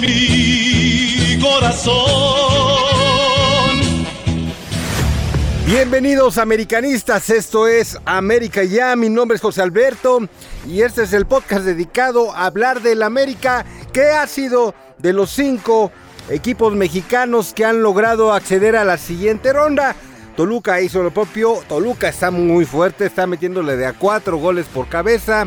mi corazón. Bienvenidos americanistas, esto es América Ya, mi nombre es José Alberto y este es el podcast dedicado a hablar del América que ha sido de los cinco equipos mexicanos que han logrado acceder a la siguiente ronda. Toluca hizo lo propio, Toluca está muy fuerte, está metiéndole de a cuatro goles por cabeza.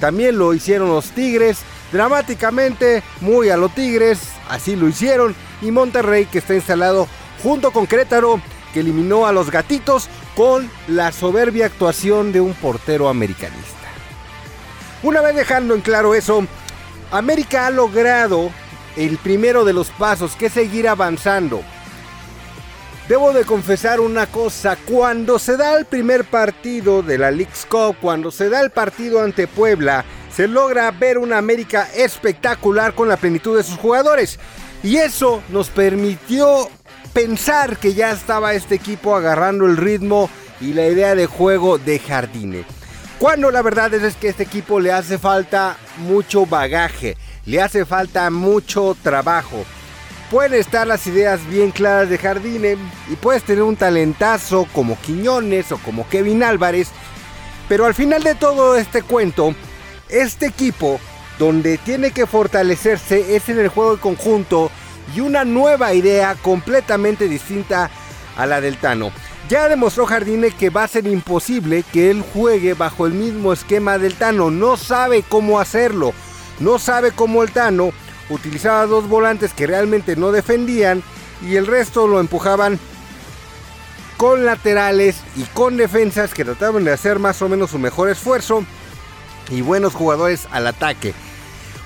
También lo hicieron los Tigres, dramáticamente, muy a los Tigres, así lo hicieron. Y Monterrey que está instalado junto con Querétaro, que eliminó a los gatitos con la soberbia actuación de un portero americanista. Una vez dejando en claro eso, América ha logrado el primero de los pasos, que es seguir avanzando. Debo de confesar una cosa, cuando se da el primer partido de la League's Cup, cuando se da el partido ante Puebla, se logra ver una América espectacular con la plenitud de sus jugadores. Y eso nos permitió pensar que ya estaba este equipo agarrando el ritmo y la idea de juego de Jardine. Cuando la verdad es, que a este equipo le hace falta mucho bagaje, le hace falta mucho trabajo. Pueden estar las ideas bien claras de Jardine y puedes tener un talentazo como Quiñones o como Kevin Álvarez, pero al final de todo este cuento, este equipo donde tiene que fortalecerse es en el juego de conjunto y una nueva idea completamente distinta a la del Tano. Ya demostró Jardine que va a ser imposible que él juegue bajo el mismo esquema del Tano, no sabe cómo hacerlo, no sabe cómo el Tano utilizaba dos volantes que realmente no defendían y el resto lo empujaban con laterales y con defensas que trataban de hacer más o menos su mejor esfuerzo y buenos jugadores al ataque.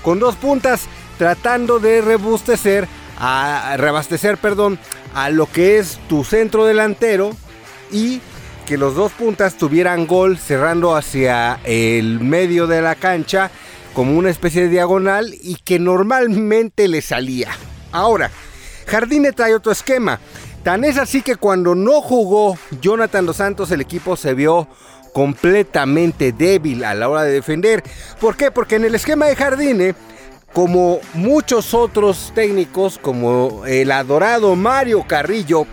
Con dos puntas tratando de rebustecer, a perdón, a lo que es tu centro delantero y que los dos puntas tuvieran gol cerrando hacia el medio de la cancha como una especie de diagonal y que normalmente le salía. Ahora, Jardine trae otro esquema. Tan es así que cuando no jugó Jonathan Dos Santos el equipo se vio completamente débil a la hora de defender. ¿Por qué? Porque en el esquema de Jardine, como muchos otros técnicos, como el adorado Mario Carrillo,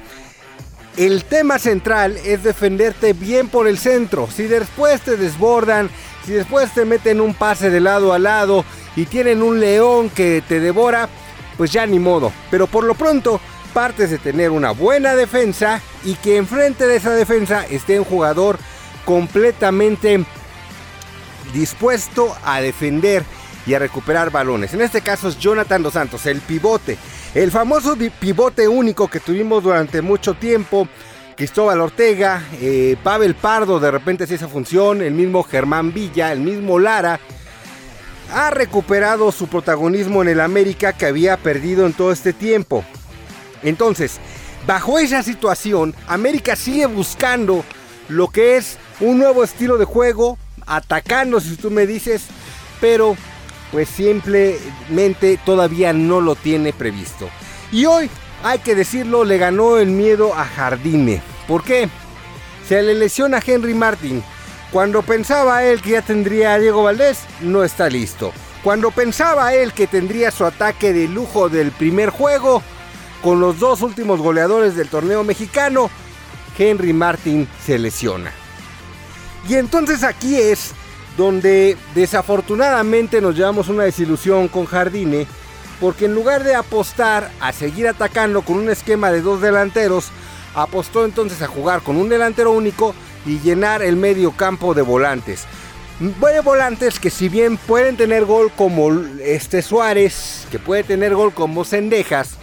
el tema central es defenderte bien por el centro. Si después te desbordan, si después te meten un pase de lado a lado y tienen un león que te devora, pues ya ni modo. Pero por lo pronto partes de tener una buena defensa y que enfrente de esa defensa esté un jugador completamente dispuesto a defender y a recuperar balones. En este caso es Jonathan Dos Santos, el pivote. El famoso pivote único que tuvimos durante mucho tiempo Cristóbal Ortega, eh, Pavel Pardo de repente hace esa función, el mismo Germán Villa, el mismo Lara, ha recuperado su protagonismo en el América que había perdido en todo este tiempo. Entonces, bajo esa situación, América sigue buscando lo que es un nuevo estilo de juego, atacando si tú me dices, pero pues simplemente todavía no lo tiene previsto. Y hoy hay que decirlo, le ganó el miedo a Jardine. ¿Por qué? Se le lesiona a Henry Martin. Cuando pensaba él que ya tendría a Diego Valdés, no está listo. Cuando pensaba él que tendría su ataque de lujo del primer juego, con los dos últimos goleadores del torneo mexicano, Henry Martin se lesiona. Y entonces aquí es donde desafortunadamente nos llevamos una desilusión con Jardine porque en lugar de apostar a seguir atacando con un esquema de dos delanteros, apostó entonces a jugar con un delantero único y llenar el medio campo de volantes. De volantes que si bien pueden tener gol como este Suárez, que puede tener gol como Cendejas,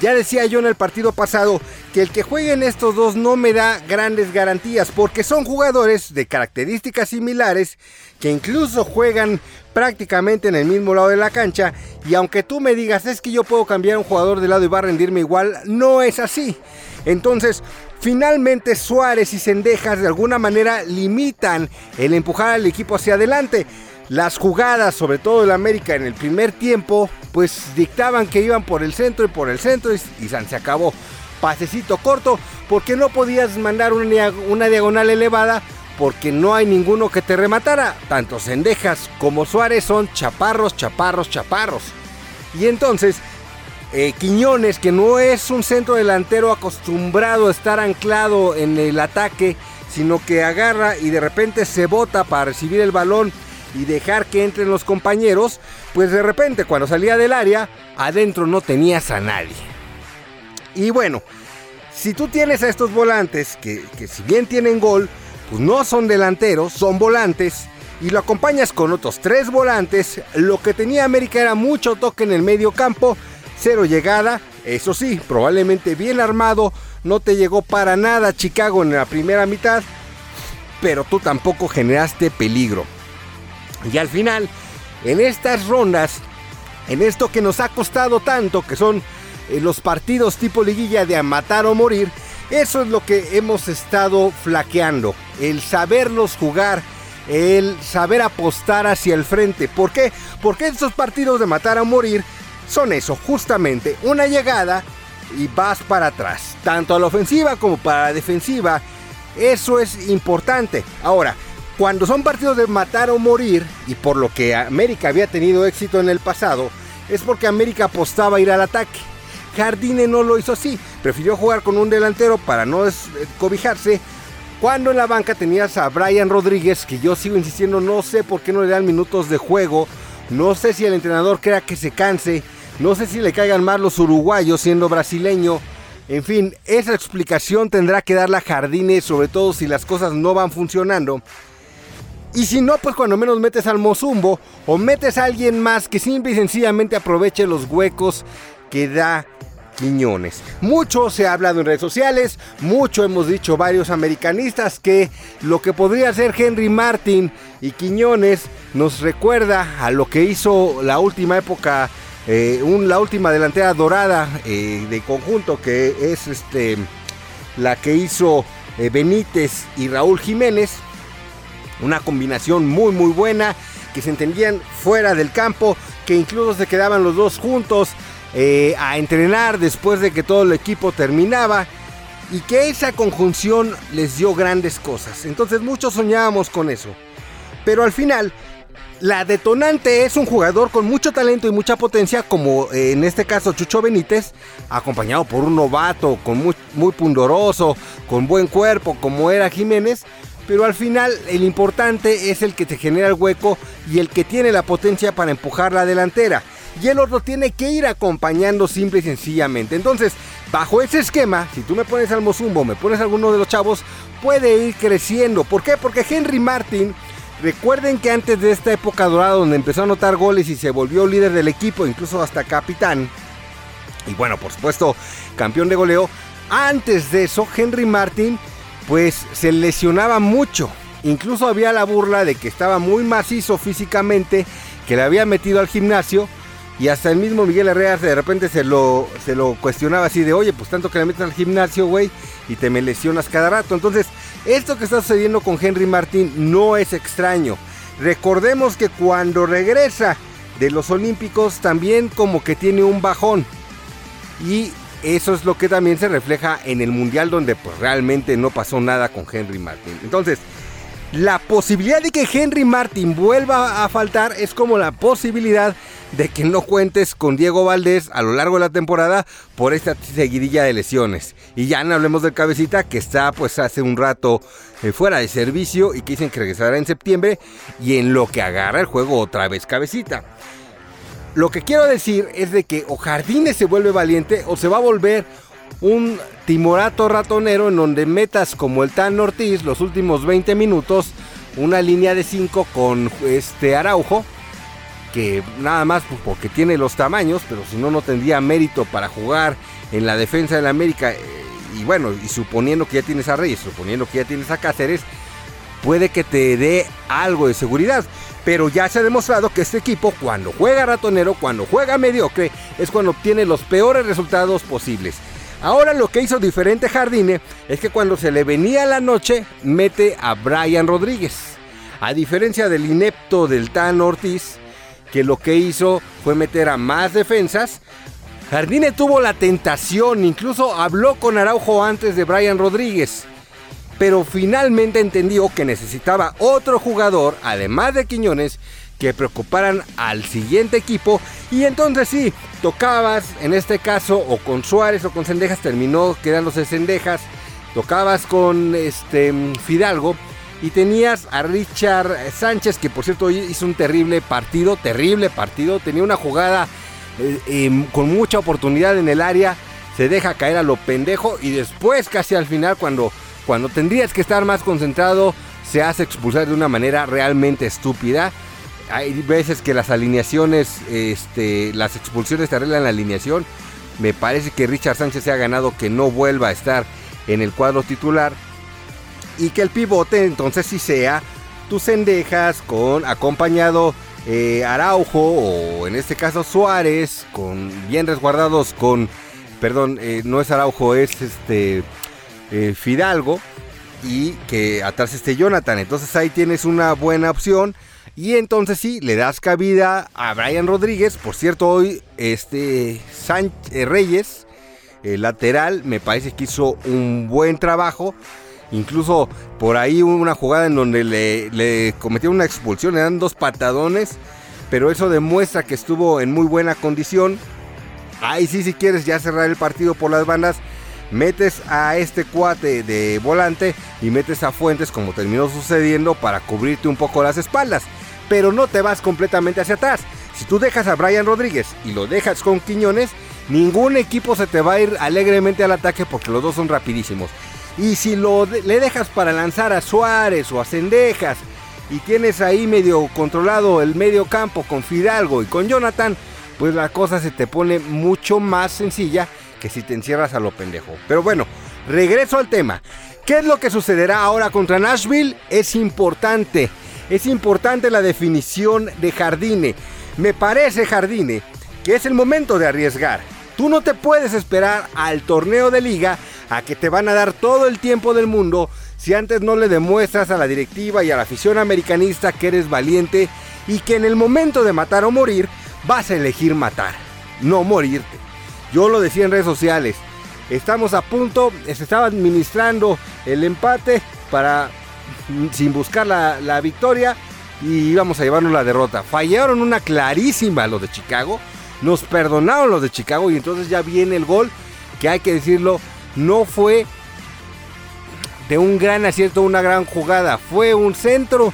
ya decía yo en el partido pasado que el que jueguen estos dos no me da grandes garantías porque son jugadores de características similares que incluso juegan prácticamente en el mismo lado de la cancha y aunque tú me digas es que yo puedo cambiar un jugador de lado y va a rendirme igual, no es así. Entonces, finalmente Suárez y Cendejas de alguna manera limitan el empujar al equipo hacia adelante. Las jugadas, sobre todo el América en el primer tiempo, pues dictaban que iban por el centro y por el centro y, se acabó. Pasecito corto, porque no podías mandar una, diagonal elevada, porque no hay ninguno que te rematara. Tanto Cendejas como Suárez son chaparros, chaparros, chaparros. Y entonces, eh, Quiñones, que no es un centro delantero acostumbrado a estar anclado en el ataque, sino que agarra y de repente se bota para recibir el balón y dejar que entren los compañeros, pues de repente cuando salía del área, adentro no tenías a nadie. Y bueno, si tú tienes a estos volantes, que, que si bien tienen gol, pues no son delanteros, son volantes, y lo acompañas con otros tres volantes, lo que tenía América era mucho toque en el medio campo, cero llegada, eso sí, probablemente bien armado, no te llegó para nada Chicago en la primera mitad, pero tú tampoco generaste peligro. Y al final, en estas rondas, en esto que nos ha costado tanto, que son eh, los partidos tipo liguilla de a matar o morir, eso es lo que hemos estado flaqueando, el saberlos jugar, el saber apostar hacia el frente. ¿Por qué? Porque estos partidos de matar o morir son eso, justamente una llegada y vas para atrás, tanto a la ofensiva como para la defensiva. Eso es importante. Ahora, cuando son partidos de matar o morir, y por lo que América había tenido éxito en el pasado, es porque América apostaba a ir al ataque. Jardine no lo hizo así, prefirió jugar con un delantero para no cobijarse. Cuando en la banca tenías a Brian Rodríguez, que yo sigo insistiendo, no sé por qué no le dan minutos de juego, no sé si el entrenador crea que se canse, no sé si le caigan mal los uruguayos siendo brasileño. En fin, esa explicación tendrá que darla Jardine, sobre todo si las cosas no van funcionando. Y si no, pues cuando menos metes al Mozumbo o metes a alguien más que simple y sencillamente aproveche los huecos que da Quiñones. Mucho se ha hablado en redes sociales, mucho hemos dicho varios americanistas que lo que podría ser Henry Martin y Quiñones nos recuerda a lo que hizo la última época, eh, la última delantera dorada eh, de conjunto que es este la que hizo eh, Benítez y Raúl Jiménez una combinación muy muy buena, que se entendían fuera del campo, que incluso se quedaban los dos juntos eh, a entrenar después de que todo el equipo terminaba. Y que esa conjunción les dio grandes cosas. Entonces muchos soñábamos con eso. Pero al final, la detonante es un jugador con mucho talento y mucha potencia, como eh, en este caso Chucho Benítez, acompañado por un novato, con muy, muy pundoroso, con buen cuerpo, como era Jiménez, pero al final el importante es el que te genera el hueco y el que tiene la potencia para empujar la delantera. Y el otro tiene que ir acompañando simple y sencillamente. Entonces, bajo ese esquema, si tú me pones al Mozumbo, me pones a alguno de los chavos, puede ir creciendo. ¿Por qué? Porque Henry Martin, recuerden que antes de esta época dorada donde empezó a anotar goles y se volvió líder del equipo, incluso hasta capitán, y bueno, por supuesto, campeón de goleo, antes de eso, Henry Martin pues se lesionaba mucho. Incluso había la burla de que estaba muy macizo físicamente, que le había metido al gimnasio. Y hasta el mismo Miguel Herrera de repente se lo, se lo cuestionaba así de, oye, pues tanto que le metes al gimnasio, güey, y te me lesionas cada rato. Entonces, esto que está sucediendo con Henry Martín no es extraño. Recordemos que cuando regresa de los Olímpicos también como que tiene un bajón. Y eso es lo que también se refleja en el Mundial donde pues realmente no pasó nada con Henry Martin. Entonces, la posibilidad de que Henry Martin vuelva a faltar es como la posibilidad de que no cuentes con Diego Valdés a lo largo de la temporada por esta seguidilla de lesiones. Y ya no hablemos del cabecita que está pues hace un rato eh, fuera de servicio y que dicen que regresará en septiembre y en lo que agarra el juego otra vez cabecita. Lo que quiero decir es de que o Jardines se vuelve valiente o se va a volver un timorato ratonero en donde metas como el Tan Ortiz los últimos 20 minutos una línea de 5 con este Araujo que nada más pues, porque tiene los tamaños, pero si no no tendría mérito para jugar en la defensa de la América eh, y bueno, y suponiendo que ya tienes a Reyes, suponiendo que ya tienes a Cáceres, puede que te dé algo de seguridad. Pero ya se ha demostrado que este equipo, cuando juega ratonero, cuando juega mediocre, es cuando obtiene los peores resultados posibles. Ahora lo que hizo diferente Jardine es que cuando se le venía la noche, mete a Brian Rodríguez. A diferencia del inepto del Tan Ortiz, que lo que hizo fue meter a más defensas, Jardine tuvo la tentación, incluso habló con Araujo antes de Brian Rodríguez. Pero finalmente entendió que necesitaba otro jugador, además de Quiñones, que preocuparan al siguiente equipo. Y entonces sí, tocabas, en este caso, o con Suárez o con Cendejas, terminó quedándose Cendejas. Tocabas con este Fidalgo y tenías a Richard Sánchez, que por cierto hizo un terrible partido, terrible partido. Tenía una jugada eh, em, con mucha oportunidad en el área. Se deja caer a lo pendejo y después, casi al final, cuando, cuando tendrías que estar más concentrado, se hace expulsar de una manera realmente estúpida hay veces que las alineaciones, este, las expulsiones te arreglan la alineación. Me parece que Richard Sánchez se ha ganado que no vuelva a estar en el cuadro titular. Y que el pivote entonces sí sea tus cendejas con acompañado eh, Araujo o en este caso Suárez con bien resguardados con perdón eh, no es Araujo es este eh, Fidalgo y que atrás esté Jonathan entonces ahí tienes una buena opción y entonces sí, le das cabida a Brian Rodríguez. Por cierto, hoy este Sánchez, eh, Reyes, el lateral, me parece que hizo un buen trabajo. Incluso por ahí hubo una jugada en donde le, le cometió una expulsión, le dan dos patadones. Pero eso demuestra que estuvo en muy buena condición. Ahí sí, si quieres ya cerrar el partido por las bandas, metes a este cuate de volante y metes a Fuentes como terminó sucediendo para cubrirte un poco las espaldas pero no te vas completamente hacia atrás. Si tú dejas a Brian Rodríguez y lo dejas con Quiñones, ningún equipo se te va a ir alegremente al ataque porque los dos son rapidísimos. Y si lo le dejas para lanzar a Suárez o a Cendejas y tienes ahí medio controlado el medio campo con Fidalgo y con Jonathan, pues la cosa se te pone mucho más sencilla si te encierras a lo pendejo. Pero bueno, regreso al tema. ¿Qué es lo que sucederá ahora contra Nashville? Es importante es importante la definición de Jardine. Me parece, Jardine, que es el momento de arriesgar. Tú no te puedes esperar al torneo de liga a que te van a dar todo el tiempo del mundo si antes no le demuestras a la directiva y a la afición americanista que eres valiente y que en el momento de matar o morir vas a elegir matar, no morirte. Yo lo decía en redes sociales, estamos a punto, se estaba administrando el empate para sin buscar la, victoria y íbamos a llevarnos la derrota. Fallaron una clarísima los de Chicago, nos perdonaron los de Chicago y entonces ya viene el gol que hay que decirlo, no fue de un gran acierto, una gran jugada, fue un centro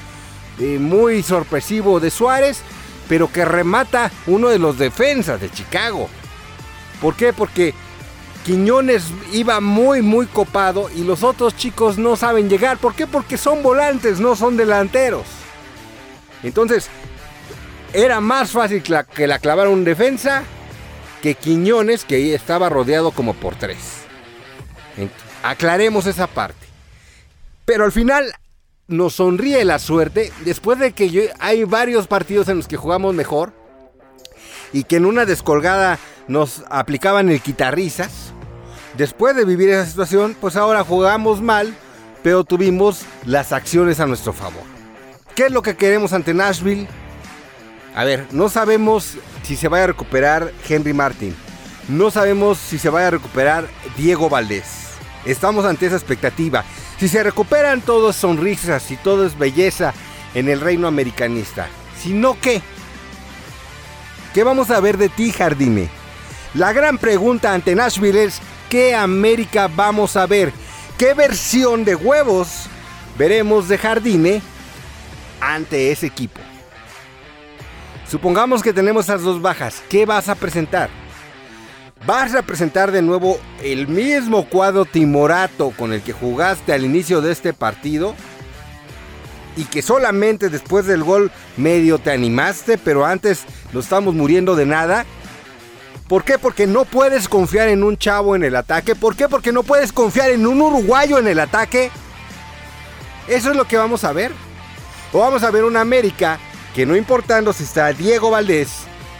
eh, muy sorpresivo de Suárez, pero que remata uno de los defensas de Chicago. ¿Por qué? Porque Quiñones iba muy muy copado y los otros chicos no saben llegar. ¿Por qué? Porque son volantes, no son delanteros. Entonces, era más fácil que la clavara un defensa que Quiñones, que estaba rodeado como por tres. aclaremos esa parte. Pero al final nos sonríe la suerte después de que hay varios partidos en los que jugamos mejor y que en una descolgada nos aplicaban el quitarrizas. Después de vivir esa situación, pues ahora jugamos mal, pero tuvimos las acciones a nuestro favor. ¿Qué es lo que queremos ante Nashville? A ver, no sabemos si se vaya a recuperar Henry Martin. No sabemos si se vaya a recuperar Diego Valdés. Estamos ante esa expectativa. Si se recuperan todos sonrisas y todo es belleza en el reino americanista. Si no, ¿qué? ¿Qué vamos a ver de ti, Jardine? La gran pregunta ante Nashville es, ¿qué América vamos a ver? ¿Qué versión de huevos veremos de Jardine ante ese equipo? Supongamos que tenemos esas dos bajas, ¿qué vas a presentar? ¿Vas a presentar de nuevo el mismo cuadro timorato con el que jugaste al inicio de este partido? Y que solamente después del gol medio te animaste, pero antes lo estamos muriendo de nada. ¿Por qué? Porque no puedes confiar en un chavo en el ataque. ¿Por qué? Porque no puedes confiar en un uruguayo en el ataque. Eso es lo que vamos a ver. O vamos a ver una América que no importando si está Diego Valdés,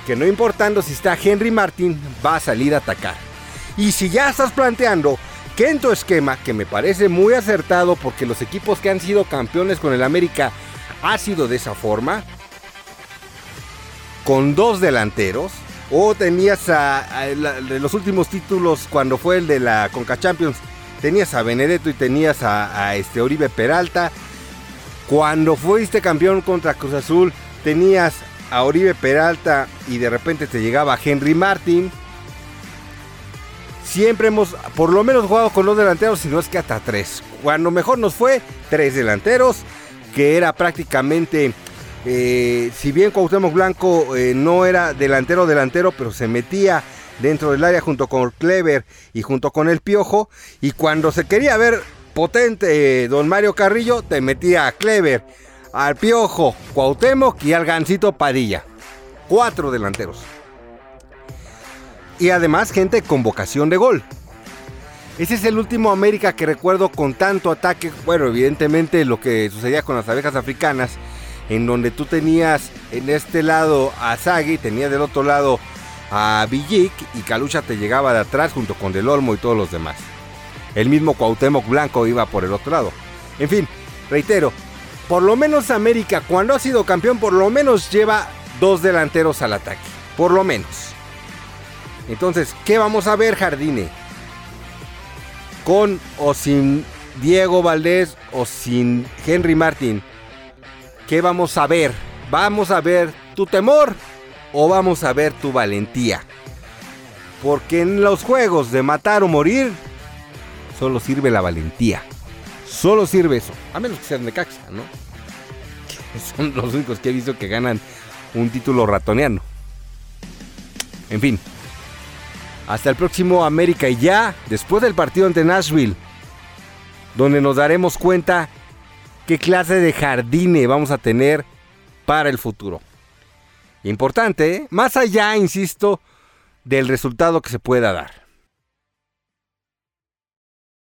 que no importando si está Henry Martín, va a salir a atacar. Y si ya estás planteando que en tu esquema, que me parece muy acertado porque los equipos que han sido campeones con el América ha sido de esa forma, con dos delanteros, o tenías a, los últimos títulos cuando fue el de la Conca Champions, tenías a Benedetto y tenías a, a este Oribe Peralta. Cuando fuiste campeón contra Cruz Azul, tenías a Oribe Peralta y de repente te llegaba Henry Martin. Siempre hemos, por lo menos, jugado con dos delanteros, si no es que hasta tres. Cuando mejor nos fue, tres delanteros, que era prácticamente, eh, si bien Cuauhtémoc Blanco eh, no era delantero delantero, pero se metía dentro del área junto con Clever y junto con el Piojo. Y cuando se quería ver potente eh, don Mario Carrillo, te metía a Clever, al Piojo, Cuauhtémoc y al Gancito Padilla. Cuatro delanteros. Y además gente con vocación de gol. Ese es el último América que recuerdo con tanto ataque. Bueno, evidentemente lo que sucedía con las abejas africanas, en donde tú tenías en este lado a Zagui, tenías del otro lado a Villic y Calucha te llegaba de atrás junto con Del Olmo y todos los demás. El mismo Cuauhtémoc Blanco iba por el otro lado. En fin, reitero, por lo menos América cuando ha sido campeón por lo menos lleva dos delanteros al ataque. Por lo menos. Entonces, ¿qué vamos a ver, Jardine? Con o sin Diego Valdés o sin Henry Martin. ¿Qué vamos a ver? ¿Vamos a ver tu temor o vamos a ver tu valentía? Porque en los juegos de matar o morir, solo sirve la valentía. Solo sirve eso. A menos que sean de Caxa, ¿no? Son los únicos que he visto que ganan un título ratoniano. En fin. Hasta el próximo América y ya, después del partido ante Nashville, donde nos daremos cuenta qué clase de jardine vamos a tener para el futuro. Importante, ¿eh? más allá, insisto, del resultado que se pueda dar.